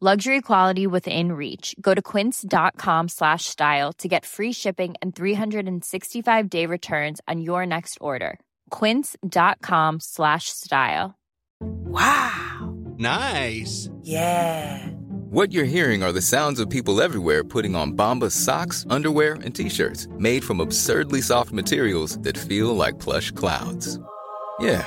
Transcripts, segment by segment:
Luxury quality within reach. Go to quince.com slash style to get free shipping and 365 day returns on your next order. Quince.com slash style. Wow. Nice. Yeah. What you're hearing are the sounds of people everywhere putting on Bombas socks, underwear, and t-shirts made from absurdly soft materials that feel like plush clouds. Yeah,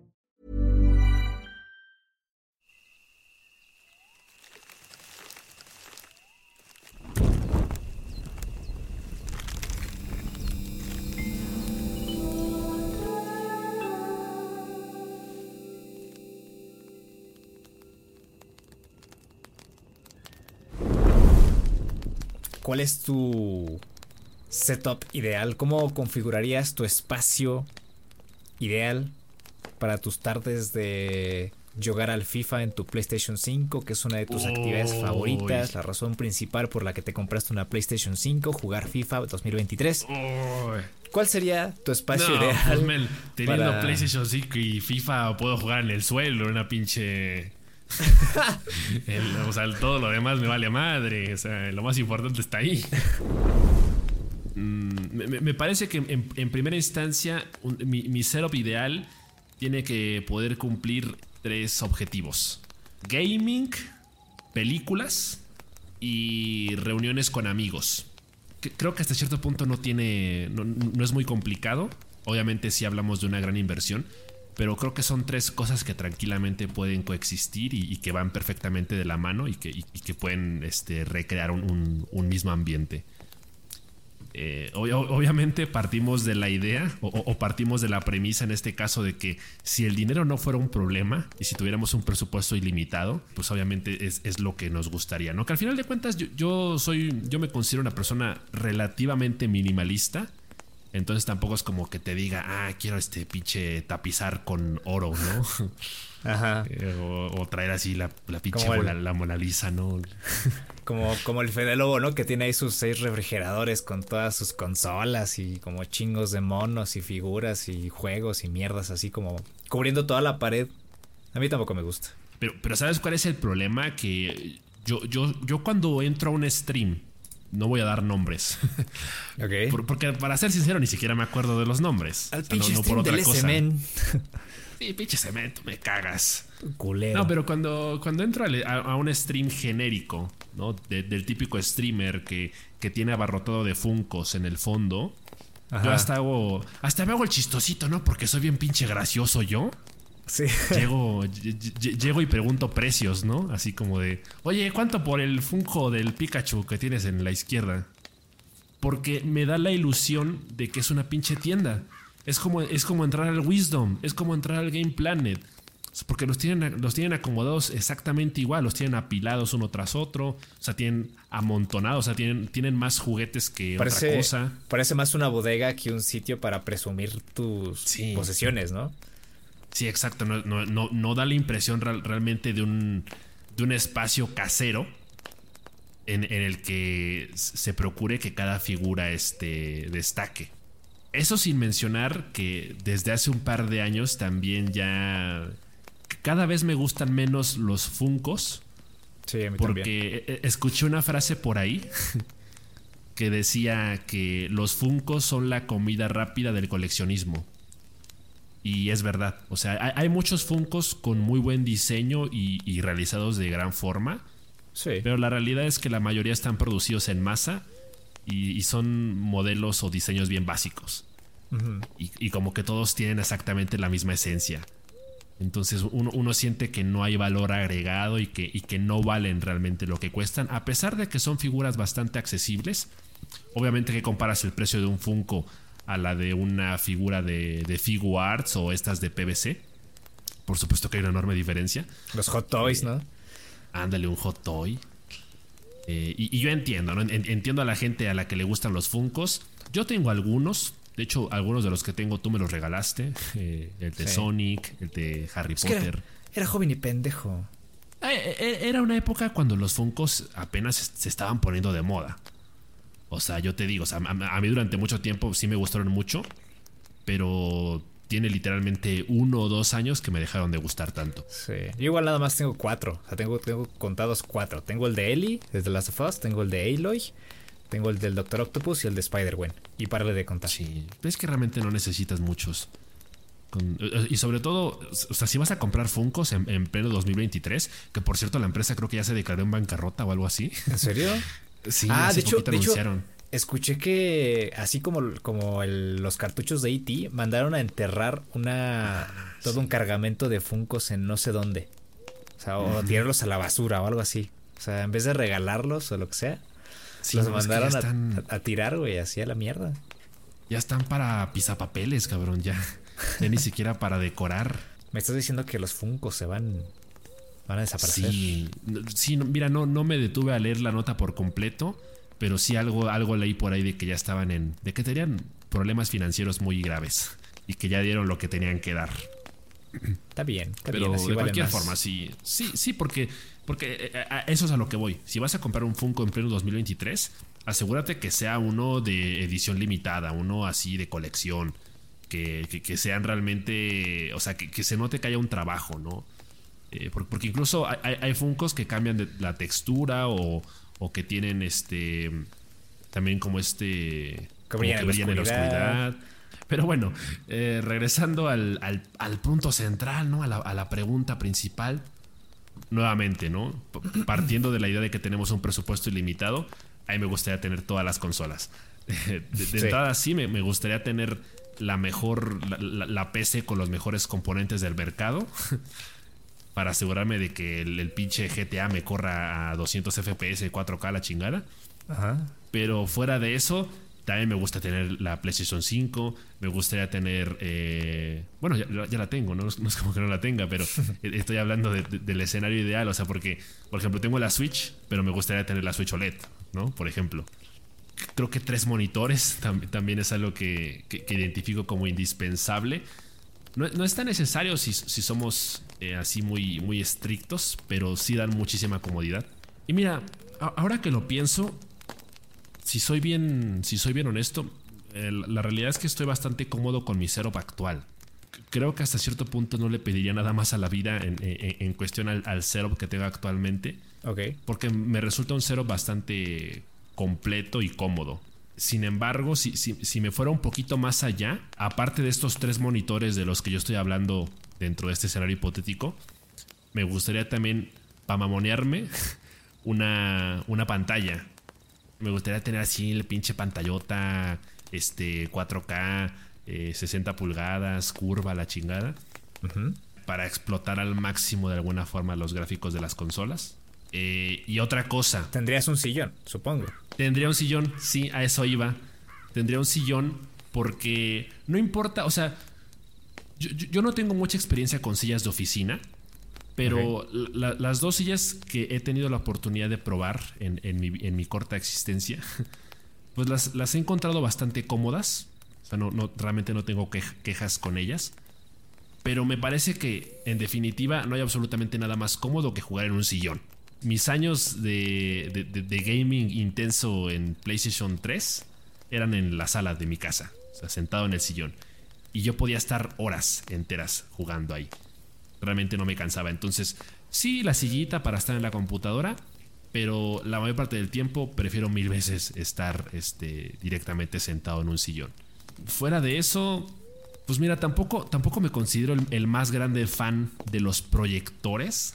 ¿Cuál es tu setup ideal? ¿Cómo configurarías tu espacio ideal para tus tardes de jugar al FIFA en tu PlayStation 5, que es una de tus actividades favoritas, la razón principal por la que te compraste una PlayStation 5, jugar FIFA 2023? Uy. ¿Cuál sería tu espacio No, ideal? pues, teniendo para- PlayStation 5 y FIFA puedo jugar en el suelo, en una pinche... El- o sea, todo lo demás me vale madre. O sea, lo más importante está ahí. Mm, me, parece que en, primera instancia un- mi, mi setup ideal tiene que poder cumplir tres objetivos. Gaming, películas y reuniones con amigos. Creo que hasta cierto punto no tiene. No es muy complicado. Obviamente, si hablamos de una gran inversión. Pero creo que son tres cosas que tranquilamente pueden coexistir y, que van perfectamente de la mano y que, pueden este, recrear un, mismo ambiente. Eh, ob- ob- obviamente partimos de la idea o, partimos de la premisa en este caso de que si el dinero no fuera un problema y si tuviéramos un presupuesto ilimitado, pues obviamente es, lo que nos gustaría, ¿no? Que al final de cuentas yo soy, yo me considero una persona relativamente minimalista. Entonces tampoco es como que te diga, ah, quiero este pinche tapizar con oro, ¿no? Ajá. Eh, o, o traer así la, la pinche el- Mona- la Mona Lisa, ¿no? Como, como el Fede Lobo, ¿no? Que tiene ahí sus seis refrigeradores con todas sus consolas y como chingos de monos y figuras y juegos y mierdas así como cubriendo toda la pared. A mí tampoco me gusta. Pero, pero ¿sabes cuál es el problema? Que yo, yo, yo cuando entro a un stream, no voy a dar nombres. Ok. Por- porque para ser sincero, ni siquiera me acuerdo de los nombres. Al O sea, no- pinche no por stream otra del cosa. SMN. Sí, pinche cemento, me cagas. Culero. No, pero cuando, cuando entro a, a un stream genérico, ¿no? De- del típico streamer que, que tiene abarrotado de funcos en el fondo. Yo hasta hago. Hasta me hago el chistosito, ¿no? Porque soy bien pinche gracioso yo. Sí. Llego, ll- ll- llego y pregunto precios, ¿no? Así como de, oye, ¿cuánto por el Funko del Pikachu que tienes en la izquierda? Porque me da la ilusión de que es una pinche tienda. Es como, es como entrar al Wisdom, es como entrar al Game Planet. Porque los tienen, los tienen acomodados exactamente igual, los tienen apilados uno tras otro, o sea, tienen amontonados, o sea, tienen, tienen más juguetes que otra cosa. parece más una bodega que un sitio para presumir tus Sí. posesiones, ¿no? Sí, exacto. No, no, no, no da la impresión real- realmente de un, de un espacio casero en, en el que se procure que cada figura este, destaque. Eso sin mencionar que desde hace un par de años también ya cada vez me gustan menos los funcos Sí, a mí también. porque eh, escuché una frase por ahí que decía que los Funcos son la comida rápida del coleccionismo. Y es verdad. O sea, hay, hay muchos Funcos con muy buen diseño y, y realizados de gran forma. Sí. Pero la realidad es que la mayoría están producidos en masa y, y son modelos o diseños bien básicos. y, y como que todos tienen exactamente la misma esencia. Entonces uno, uno siente que no hay valor agregado y que, y que no valen realmente lo que cuestan, a pesar de que son figuras bastante accesibles. Obviamente que comparas el precio de un Funko a la de una figura de, de Figu Arts o estas de PVC. Por supuesto que hay una enorme diferencia. Los hot toys, ¿no? Ándale, un hot toy. Eh, y, y yo entiendo, ¿no? En- Entiendo a la gente a la que le gustan los Funcos. Yo tengo algunos. De hecho, algunos de los que tengo tú me los regalaste. Eh, el de Sí. Sonic, el de Harry Es Potter. era, era joven y pendejo. Eh, eh, Era una época cuando los Funkos apenas se estaban poniendo de moda. O sea, yo te digo, o sea, a, a mí durante mucho tiempo sí me gustaron mucho, pero tiene literalmente uno o dos años que me dejaron de gustar tanto. Sí. Yo igual nada más tengo cuatro. O sea, tengo, tengo contados cuatro. Tengo el de Ellie, desde Last of Us. Tengo el de Aloy. Tengo el del Doctor Octopus y el de Spider-Gwen. Y párale de contar. Sí, es que realmente no necesitas muchos. Con- eh, y sobre todo, o sea, si vas a comprar Funkos en, en pleno 2023, que por cierto la empresa creo que ya se declaró en bancarrota o algo así. ¿En serio? Sí, ah, hace de hecho, anunciaron. escuché que así como, como el- los cartuchos de E.T. mandaron a enterrar una todo un cargamento de Funcos en no sé dónde. O sea, o tirarlos a la basura o algo así. O sea, en vez de regalarlos o lo que sea, Sí, los no, es que mandaron están- a, a tirar, güey, así a la mierda. Ya están para pisapapeles, cabrón, ya. Ya ni siquiera para decorar. Me estás diciendo que los Funcos se van, van a desaparecer. Sí, mira, no, no me detuve a leer la nota por completo, pero sí algo, algo leí por ahí de que ya estaban en, de que tenían problemas financieros muy graves y que ya dieron lo que tenían que dar. Está bien, está Pero bien, así de vale cualquier más. forma, sí, sí, sí, porque, porque eh, a eso es a lo que voy. Si vas a comprar un Funko en pleno 2023, asegúrate que sea uno de edición limitada, uno así de colección, que, que- que sean realmente, o sea, que, que se note que haya un trabajo, ¿no? Eh, por- porque incluso hay, hay- Funkos que cambian de la textura o, o que tienen este, también como este, como la brillan en la oscuridad. Pero bueno, eh, regresando al, al- al punto central, ¿no? A la, a la pregunta principal. Nuevamente, ¿no? Partiendo de la idea de que tenemos un presupuesto ilimitado, a mí me gustaría tener todas las consolas. De, de Sí. entrada, sí, me, me gustaría tener la mejor, la, la- la PC con los mejores componentes del mercado. Para asegurarme de que el, el pinche GTA me corra a 200 FPS 4K la chingada. Ajá. Pero fuera de eso, también me gusta tener la PlayStation 5. Me gustaría tener. eh, bueno, ya, ya la tengo, ¿no? No es como que no la tenga, pero estoy hablando de- de- del escenario ideal. O sea, porque, por ejemplo, tengo la Switch, pero me gustaría tener la Switch OLED, ¿no? Por ejemplo. Creo que tres monitores tam- también es algo que, que- que identifico como indispensable. No, no es tan necesario si, si somos eh, así muy, muy estrictos, pero sí dan muchísima comodidad. Y mira, ahora que lo pienso, si soy bien, si soy bien honesto, eh, la realidad es que estoy bastante cómodo con mi setup actual. Creo que hasta cierto punto no le pediría nada más a la vida en, en- en cuestión al, al setup que tengo actualmente, Ok. porque me resulta un setup bastante completo y cómodo. Sin embargo, si, si- si me fuera un poquito más allá, aparte de estos tres monitores de los que yo estoy hablando dentro de este escenario hipotético, me gustaría también, para mamonearme, una, una pantalla. Me gustaría tener así el pinche pantallota, este 4K, eh, 60 pulgadas, curva, la chingada, para explotar al máximo de alguna forma los gráficos de las consolas. Eh, y otra cosa, Tendrías un sillón, supongo. Tendría un sillón, sí, a eso iba. Tendría un sillón porque no importa, o sea, yo, no tengo mucha experiencia con sillas de oficina, pero la- las dos sillas que he tenido la oportunidad de probar en, en mi, en mi corta existencia, pues las, las he encontrado bastante cómodas. O sea, no, no- realmente no tengo quej- quejas con ellas. Pero me parece que, en definitiva, no hay absolutamente nada más cómodo que jugar en un sillón. Mis años de, de- de- de gaming intenso en PlayStation 3 eran en la sala de mi casa, o sea, sentado en el sillón. Y yo podía estar horas enteras jugando ahí. Realmente no me cansaba. Entonces, sí, la sillita para estar en la computadora, pero la mayor parte del tiempo prefiero mil veces estar este, directamente sentado en un sillón. Fuera de eso, pues mira, tampoco, tampoco me considero el, más grande fan de los proyectores.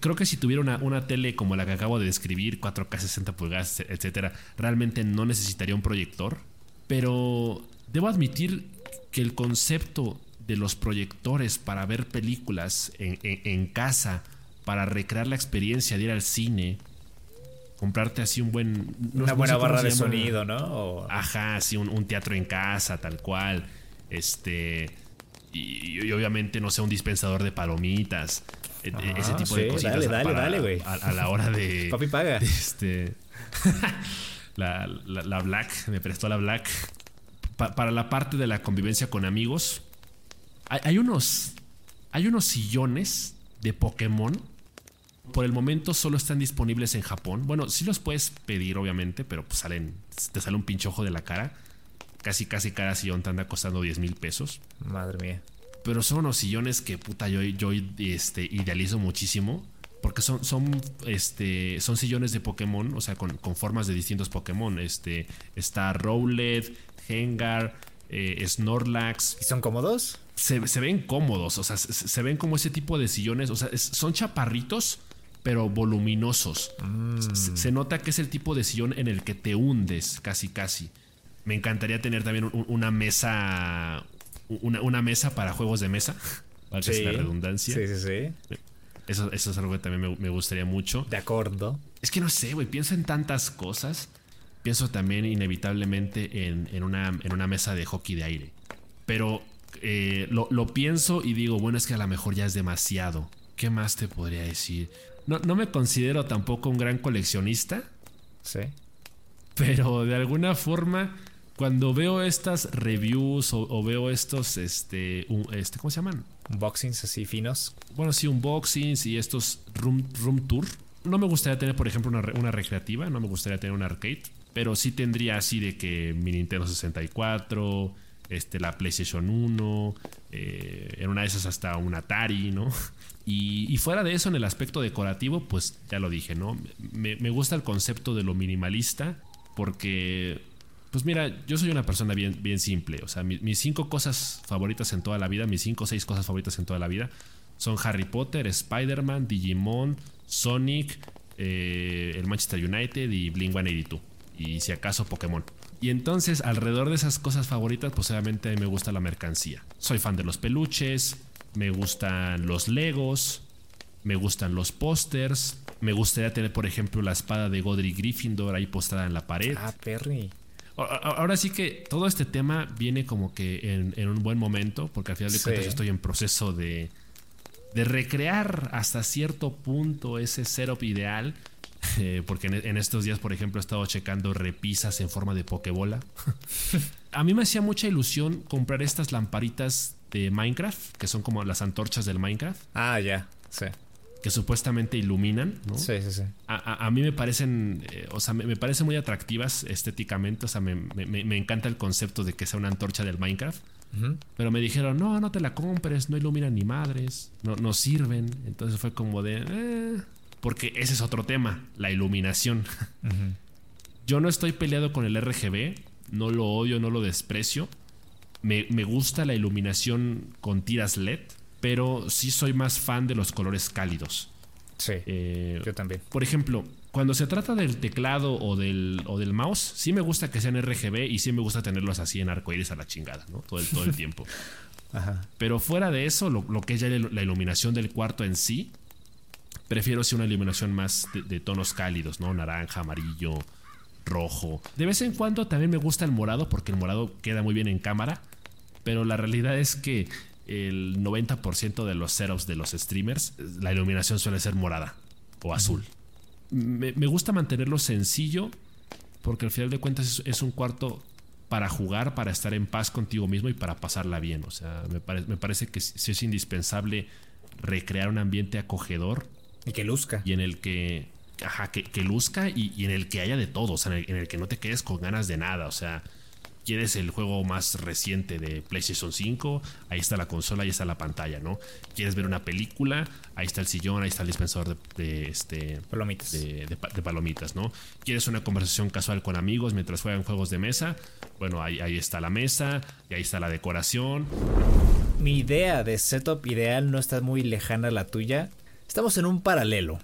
Creo que si tuviera una, una, tele como la que acabo de describir, 4K 60 pulgadas, etcétera, realmente no necesitaría un proyector. Pero debo admitir que el concepto de los proyectores para ver películas en, en, en casa, para recrear la experiencia de ir al cine, comprarte así un buen. No, Una buena barra de sonido, ¿no? O... Ajá, así un, un, teatro en casa, tal cual. Este. Y, y, obviamente, no sé, un dispensador de palomitas. E, Ajá, ese tipo sí, de cositas. Dale, dale, para, dale, güey. A, a, la hora de. Papi paga. De este. la, la, la, Black, me prestó la Black. Pa, para la parte de la convivencia con amigos. Hay, hay unos. Hay unos sillones de Pokémon por el momento solo están disponibles en Japón. Bueno, sí los puedes pedir, obviamente, pero pues salen, te sale un pinche ojo de la cara. Casi, casi cada sillón te anda costando 10 mil pesos. Madre mía. Pero son unos sillones que puta yo, yo este, idealizo muchísimo. Porque son, son, este, son sillones de Pokémon, o sea, con, con formas de distintos Pokémon. Este, está Rowlet, Hengar, eh, Snorlax. ¿Y son cómodos? Se, se, ven cómodos, o sea, se, se, ven como ese tipo de sillones, o sea, es, son chaparritos, pero voluminosos. Mm. Se, se, nota que es el tipo de sillón en el que te hundes, casi, casi. Me encantaría tener también un, una mesa, una, una, mesa para juegos de mesa, valga sí. la redundancia. Sí, sí, sí. Eso, eso, es algo que también me, me gustaría mucho. De acuerdo. Es que no sé, güey, pienso en tantas cosas. Pienso también inevitablemente en, en, una, en una mesa de hockey de aire. Pero eh, lo, lo, pienso y digo, bueno, es que a lo mejor ya es demasiado. ¿Qué más te podría decir? No, no me considero tampoco un gran coleccionista. Sí. Pero de alguna forma, cuando veo estas reviews o, o veo estos, este, un, este, ¿cómo se llaman? Unboxings así finos. Bueno, sí, unboxings y estos room, room tour. No me gustaría tener, por ejemplo, una, recreativa, no me gustaría tener un arcade, pero sí tendría así de que mi Nintendo 64, este, la PlayStation 1, eh, en una de esas hasta un Atari, ¿no? Y, fuera de eso, en el aspecto decorativo, pues ya lo dije, ¿no? Me, gusta el concepto de lo minimalista porque, pues mira, yo soy una persona bien, simple, o sea, mi, mis cinco cosas favoritas en toda la vida, mis cinco o seis cosas favoritas en toda la vida, son Harry Potter, Spider-Man, Digimon, Sonic, eh, el Manchester United y Blink 182. Y si acaso Pokémon. Y entonces, alrededor de esas cosas favoritas, pues obviamente me gusta la mercancía. Soy fan de los peluches, me gustan los Legos, me gustan los pósters. Me gustaría tener, por ejemplo, la espada de Godric Gryffindor ahí postada en la pared. Ah, Perry. Ahora sí que todo este tema viene como que en, en un buen momento, porque al final de sí. cuentas yo estoy en proceso de, de recrear hasta cierto punto ese setup ideal. Eh, porque en, en, estos días, por ejemplo, he estado checando repisas en forma de pokebola. a mí me hacía mucha ilusión comprar estas lamparitas de Minecraft, que son como las antorchas del Minecraft. Ah, ya, sí. Que supuestamente iluminan, ¿no? Sí, sí, sí. A, a, a mí me parecen, eh, o sea, me, me, parecen muy atractivas estéticamente, o sea, me, me, encanta el concepto de que sea una antorcha del Minecraft. Uh -huh. Pero me dijeron, no, no te la compres, no iluminan ni madres, no, no sirven. Entonces fue como de, eh, porque ese es otro tema, la iluminación. Uh -huh. Yo no estoy peleado con el RGB, no lo odio, no lo desprecio. Me, me, gusta la iluminación con tiras LED, pero sí soy más fan de los colores cálidos. Sí, eh, yo también. Por ejemplo, cuando se trata del teclado o del, o del mouse, sí me gusta que sean RGB y sí me gusta tenerlos así en arcoíris a la chingada, ¿no? Todo el, todo el tiempo. Ajá. Pero fuera de eso, lo, lo, que es ya la iluminación del cuarto en sí, prefiero sí una iluminación más de, de tonos cálidos, ¿no? Naranja, amarillo, rojo. De vez en cuando también me gusta el morado porque el morado queda muy bien en cámara, pero la realidad es que el 90% de los setups de los streamers, la iluminación suele ser morada o azul. Me, me, gusta mantenerlo sencillo porque al final de cuentas es, es, un cuarto para jugar, para estar en paz contigo mismo y para pasarla bien. O sea, me, pare me parece que sí es indispensable recrear un ambiente acogedor. Y que luzca. Y en el que ajá, que, que luzca y, y, en el que haya de todo, o sea, en el, en el, que no te quedes con ganas de nada, o sea, quieres el juego más reciente de PlayStation 5, ahí está la consola, ahí está la pantalla, ¿no? Quieres ver una película, ahí está el sillón, ahí está el dispensador de, este, palomitas. De, palomitas, ¿no? Quieres una conversación casual con amigos mientras juegan juegos de mesa, bueno, ahí, ahí está la mesa, y ahí está la decoración. Mi idea de setup ideal no está muy lejana a la tuya. Estamos en un paralelo,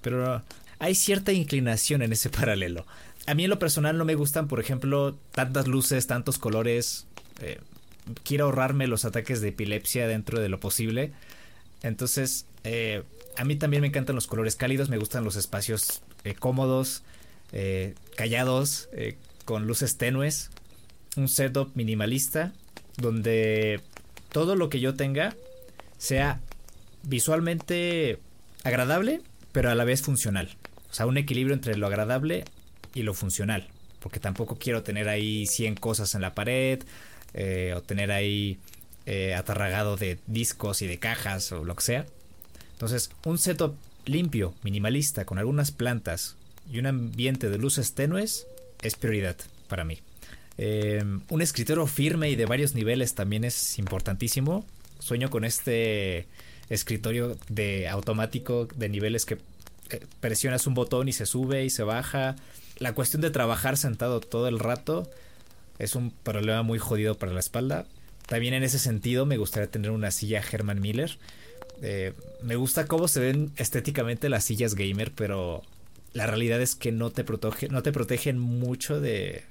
pero hay cierta inclinación en ese paralelo a mí en lo personal no me gustan, por ejemplo, tantas luces, tantos colores. Eh, quiero ahorrarme los ataques de epilepsia dentro de lo posible. Entonces, eh, a mí también me encantan los colores cálidos, me gustan los espacios eh, cómodos, callados, con luces tenues. Un setup minimalista donde todo lo que yo tenga sea visualmente agradable, pero a la vez funcional. O sea, un equilibrio entre lo agradable y lo funcional. Porque tampoco quiero tener ahí 100 cosas en la pared eh, o tener ahí eh, atarragado de discos y de cajas o lo que sea. Entonces, un setup limpio, minimalista, con algunas plantas y un ambiente de luces tenues es prioridad para mí. Eh, un escritorio firme y de varios niveles también es importantísimo. Sueño con este escritorio de automático de niveles que presionas un botón y se sube y se baja la cuestión de trabajar sentado todo el rato es un problema muy jodido para la espalda. También en ese sentido me gustaría tener una silla Herman Miller. Eh, me gusta cómo se ven estéticamente las sillas gamer, pero la realidad es que no te, protege, no te protegen mucho de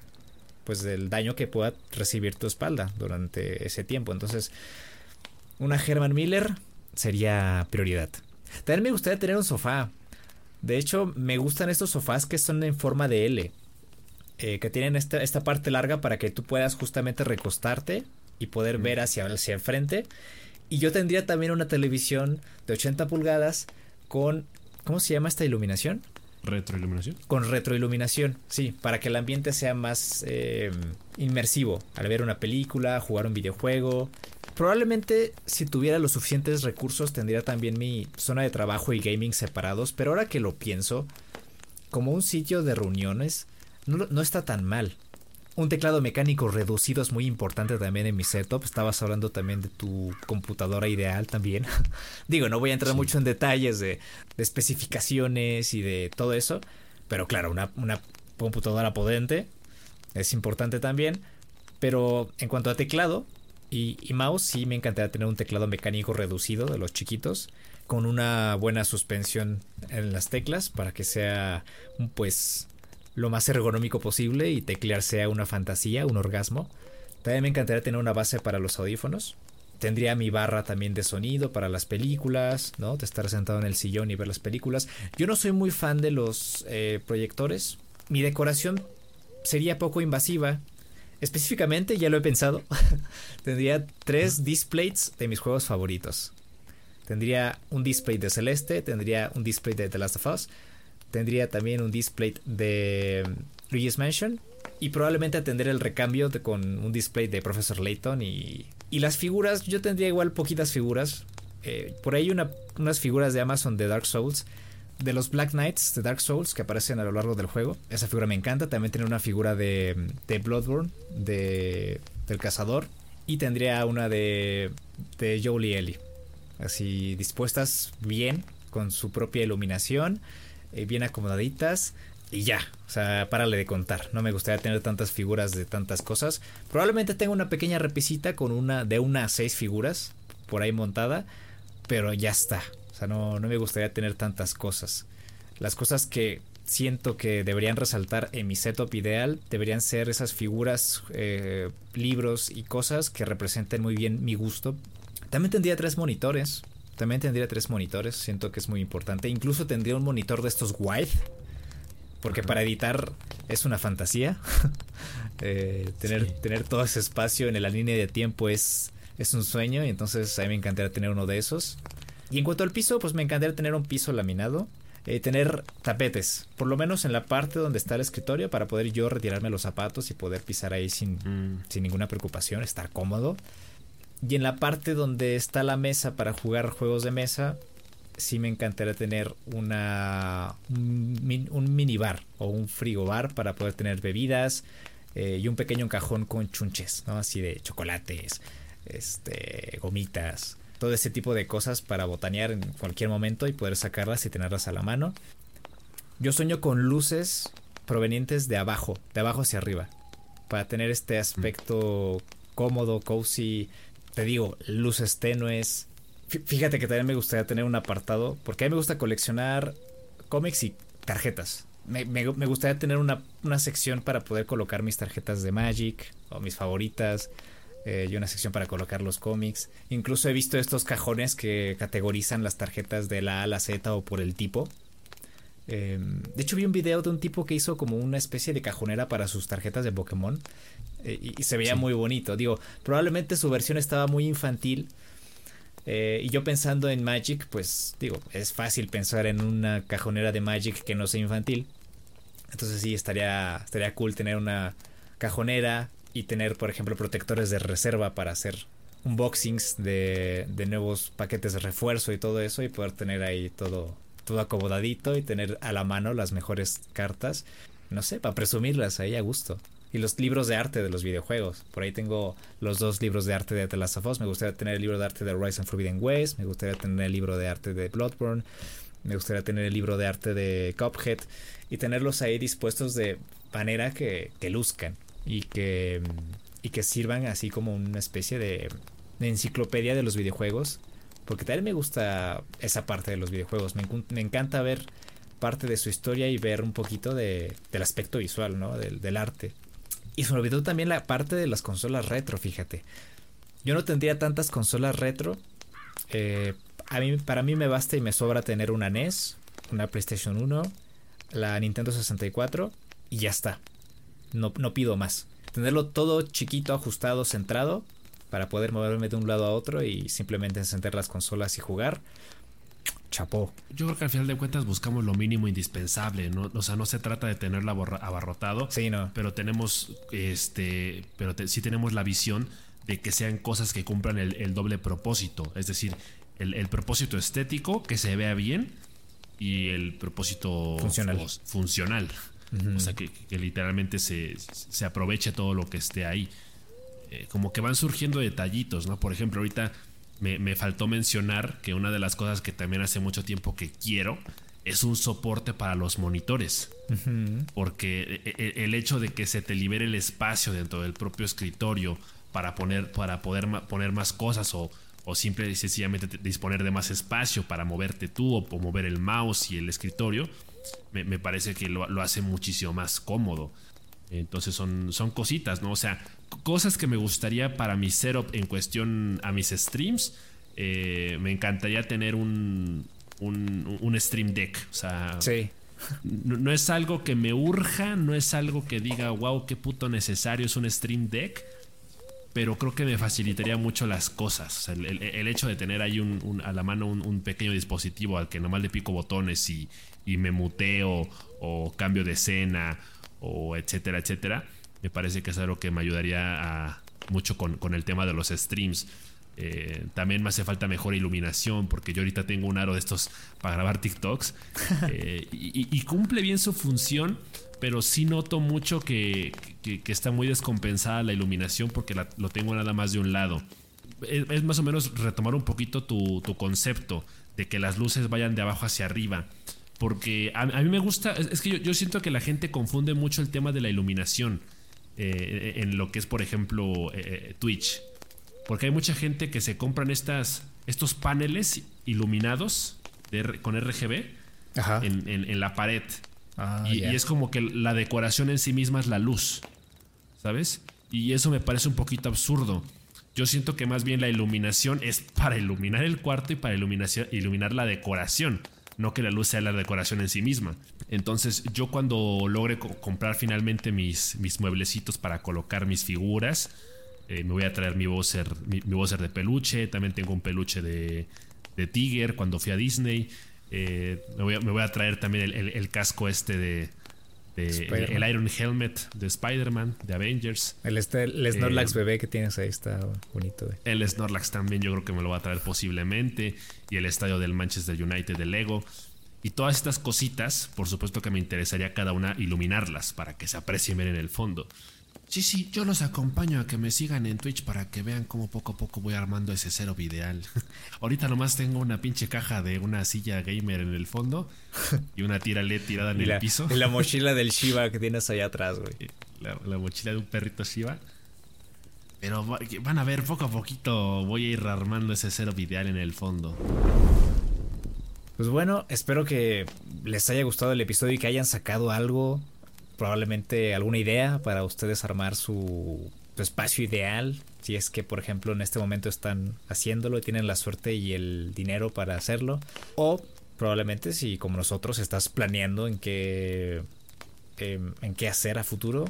pues del daño que pueda recibir tu espalda durante ese tiempo. Entonces, una Herman Miller sería prioridad. También me gustaría tener un sofá. De hecho, me gustan estos sofás que son en forma de L. Eh, que tienen esta, esta, parte larga para que tú puedas justamente recostarte y poder ver hacia, hacia el frente. Y yo tendría también una televisión de 80 pulgadas con... ¿Cómo se llama esta iluminación? Retroiluminación. Con retroiluminación, sí, para que el ambiente sea más eh, inmersivo al ver una película, jugar un videojuego. Probablemente si tuviera los suficientes recursos tendría también mi zona de trabajo y gaming separados, pero ahora que lo pienso, como un sitio de reuniones, no, está tan mal. Un teclado mecánico reducido es muy importante también en mi setup. Estabas hablando también de tu computadora ideal también. Digo, no voy a entrar mucho en detalles de, especificaciones y de todo eso. Pero claro, una, una computadora potente es importante también. Pero en cuanto a teclado, y, mouse sí me encantaría tener un teclado mecánico reducido de los chiquitos con una buena suspensión en las teclas para que sea pues lo más ergonómico posible y teclear sea una fantasía, un orgasmo. También me encantaría tener una base para los audífonos. Tendría mi barra también de sonido para las películas, ¿no? De estar sentado en el sillón y ver las películas. Yo no soy muy fan de los eh, proyectores. Mi decoración sería poco invasiva. Específicamente, ya lo he pensado, tendría tres displays de mis juegos favoritos. Tendría un display de Celeste, tendría un display de The Last of Us, tendría también un display de Luigi's Mansion y probablemente tendría el recambio con un display de Professor Layton y, y las figuras, yo tendría igual poquitas figuras. Eh, por ahí unas figuras de Amazon de Dark Souls de los Black Knights de Dark Souls que aparecen a lo largo del juego. Esa figura me encanta. También tiene una figura de, de Bloodborne, de, del cazador. Y tendría una de, de Jolie Ellie. Así dispuestas bien, con su propia iluminación, eh, bien acomodaditas. Y ya, o sea, párale de contar. No me gustaría tener tantas figuras de tantas cosas. Probablemente tenga una pequeña repisita con una de una a seis figuras por ahí montada. Pero ya está no, me gustaría tener tantas cosas. Las cosas que siento que deberían resaltar en mi setup ideal deberían ser esas figuras, eh, libros y cosas que representen muy bien mi gusto. También tendría tres monitores. También tendría tres monitores. Siento que es muy importante. Incluso tendría un monitor de estos wide. Porque para editar es una fantasía. Eh, tener, tener todo ese espacio en la línea de tiempo es, es un sueño. Y entonces a mí me encantaría tener uno de esos. Y en cuanto al piso, pues me encantaría tener un piso laminado. Eh, tener tapetes, por lo menos en la parte donde está el escritorio, para poder yo retirarme los zapatos y poder pisar ahí sin, mm. sin ninguna preocupación, estar cómodo. Y en la parte donde está la mesa para jugar juegos de mesa, sí me encantaría tener una un, minibar o un frigobar para poder tener bebidas, eh, y un pequeño cajón con chunches, ¿no? Así de chocolates, este, gomitas, todo ese tipo de cosas para botanear en cualquier momento y poder sacarlas y tenerlas a la mano. Yo sueño con luces provenientes de abajo, de abajo hacia arriba, para tener este aspecto cómodo, cozy, te digo, luces tenues. Fíjate que también me gustaría tener un apartado, porque a mí me gusta coleccionar cómics y tarjetas. Me, gustaría tener una, sección para poder colocar mis tarjetas de Magic o mis favoritas. Eh, y una sección para colocar los cómics. Incluso he visto estos cajones que categorizan las tarjetas de la A a la Z o por el tipo. Em, de hecho vi un video de un tipo que hizo como una especie de cajonera para sus tarjetas de Pokémon eh, y, se veía muy bonito. Digo, probablemente su versión estaba muy infantil. Eh, y yo pensando en Magic, pues digo, es fácil pensar en una cajonera de Magic que no sea infantil. Entonces sí, estaría, estaría cool tener una cajonera y tener, por ejemplo, protectores de reserva para hacer unboxings de, de nuevos paquetes de refuerzo y todo eso y poder tener ahí todo, todo acomodadito y tener a la mano las mejores cartas. No sé, para presumirlas ahí a gusto y los libros de arte de los videojuegos. Por ahí tengo los dos libros de arte de The Last of Us. Me gustaría tener el libro de arte de Rise Forbidden West. Me gustaría tener el libro de arte de Bloodborne. Me gustaría tener el libro de arte de Cuphead. Y tenerlos ahí dispuestos de manera que, que luzcan. Y que, y que sirvan así como una especie de, enciclopedia de los videojuegos. Porque también me gusta esa parte de los videojuegos. Me, encanta ver parte de su historia y ver un poquito de, del aspecto visual, ¿no? Del, del arte. Y se me olvidó también la parte de las consolas retro, fíjate. Yo no tendría tantas consolas retro. Eh, a mí, para mí me basta y me sobra tener una NES, una PlayStation 1, la Nintendo 64 y ya está. No, no pido más. Tenerlo todo chiquito, ajustado, centrado para poder moverme de un lado a otro y simplemente encender las consolas y jugar chapó. Yo creo que al final de cuentas buscamos lo mínimo indispensable, ¿no? O sea, no se trata de tenerla abarrotado. Sí, no. Pero tenemos, este, pero sí tenemos la visión de que sean cosas que cumplan el, doble propósito. Es decir, el, propósito estético, que se vea bien, y el propósito funcional. funcional. O sea, que, literalmente se, se, aproveche todo lo que esté ahí. Eh, como que van surgiendo detallitos, ¿no? Por ejemplo, ahorita me, faltó mencionar que una de las cosas que también hace mucho tiempo que quiero es un soporte para los monitores. Porque e, e, el hecho de que se te libere el espacio dentro del propio escritorio para, poner, para poder poner más cosas o, o simple y sencillamente disponer de más espacio para moverte tú o, mover el mouse y el escritorio, me, parece que lo, lo, hace muchísimo más cómodo. Entonces son, son cositas, ¿no? O sea, cosas que me gustaría para mi setup en cuestión a mis streams. Eh, me encantaría tener un, un, Stream Deck. O sea, sí. no, es algo que me urja, no es algo que diga, wow, qué puto necesario es un Stream Deck. Pero creo que me facilitaría mucho las cosas. el, hecho de tener ahí un, a la mano un, pequeño dispositivo al que nomás le pico botones y, y me muteo o cambio de escena o etcétera, etcétera, me parece que es algo que me ayudaría mucho con, el tema de los streams. Eh, también me hace falta mejor iluminación porque yo ahorita tengo un aro de estos para grabar TikToks eh, y, cumple bien su función, pero sí noto mucho que, está muy descompensada la iluminación porque lo tengo nada más de un lado. Es, más o menos retomar un poquito tu, tu concepto de que las luces vayan de abajo hacia arriba. Porque a, mí me gusta, es, que yo, siento que la gente confunde mucho el tema de la iluminación eh, en lo que es, por ejemplo, Twitch. Porque hay mucha gente que se compran estas, estos paneles iluminados con RGB En, la pared. Ah, y, es como que la decoración en sí misma es la luz. ¿Sabes? Y eso me parece un poquito absurdo. Yo siento que más bien la iluminación es para iluminar el cuarto y para iluminar la decoración no que la luz sea la decoración en sí misma. Entonces yo cuando logre comprar finalmente mis, mis mueblecitos para colocar mis figuras, eh, me voy a traer mi Bowser, mi, de peluche, también tengo un peluche de, de Tiger cuando fui a Disney, eh, me, voy a, traer también el casco este de, el, Iron Helmet de Spider-Man, de Avengers. El, este, el Snorlax eh, bebé que tienes ahí está bonito. El Snorlax también yo creo que me lo va a traer posiblemente. Y el estadio del Manchester United de Lego. Y todas estas cositas, por supuesto que me interesaría cada una iluminarlas para que se aprecien bien en el fondo. Sí, sí, yo los acompaño a que me sigan en Twitch para que vean cómo poco a poco voy armando ese cero ideal. Ahorita nomás tengo una pinche caja de una silla gamer en el fondo y una tira LED tirada en Y el la, piso. y la mochila del Shiva que tienes allá atrás, güey. La, la mochila de un perrito Shiva. Pero van a ver, poco a poquito voy a ir armando ese cero ideal en el fondo. Pues bueno, espero que les haya gustado el episodio y que hayan sacado algo, probablemente alguna idea para ustedes armar su, espacio ideal. Si es que, por ejemplo, en este momento están haciéndolo y tienen la suerte y el dinero para hacerlo. O probablemente si, como nosotros, estás planeando en qué, em, en qué hacer a futuro,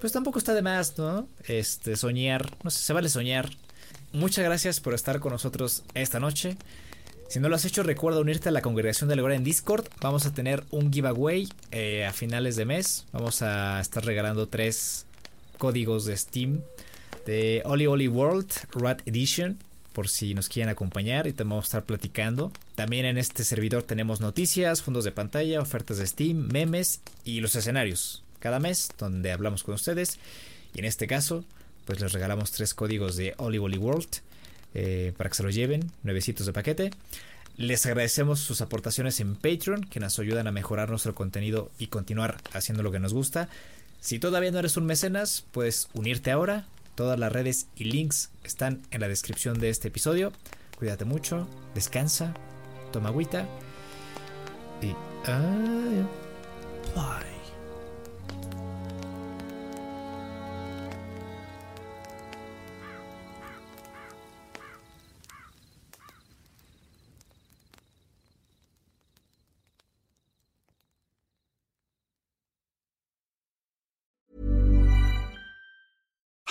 pues tampoco está de más, ¿no? Este, soñar, no sé, se vale soñar. Muchas gracias por estar con nosotros esta noche. Si no lo has hecho, recuerda unirte a la congregación de Alegría en Discord. Vamos a tener un giveaway eh, a finales de mes. Vamos a estar regalando tres códigos de Steam de Oli Oli World Rat Edition. Por si nos quieren acompañar y te vamos a estar platicando. También en este servidor tenemos noticias, fondos de pantalla, ofertas de Steam, memes y los escenarios. Cada mes donde hablamos con ustedes. Y en este caso, pues les regalamos tres códigos de Oli Oli World eh, para que se lo lleven, nuevecitos de paquete. Les agradecemos sus aportaciones en Patreon, que nos ayudan a mejorar nuestro contenido y continuar haciendo lo que nos gusta. Si todavía no eres un mecenas, puedes unirte ahora. Todas las redes y links están en la descripción de este episodio. Cuídate mucho, descansa, toma agüita y... bye.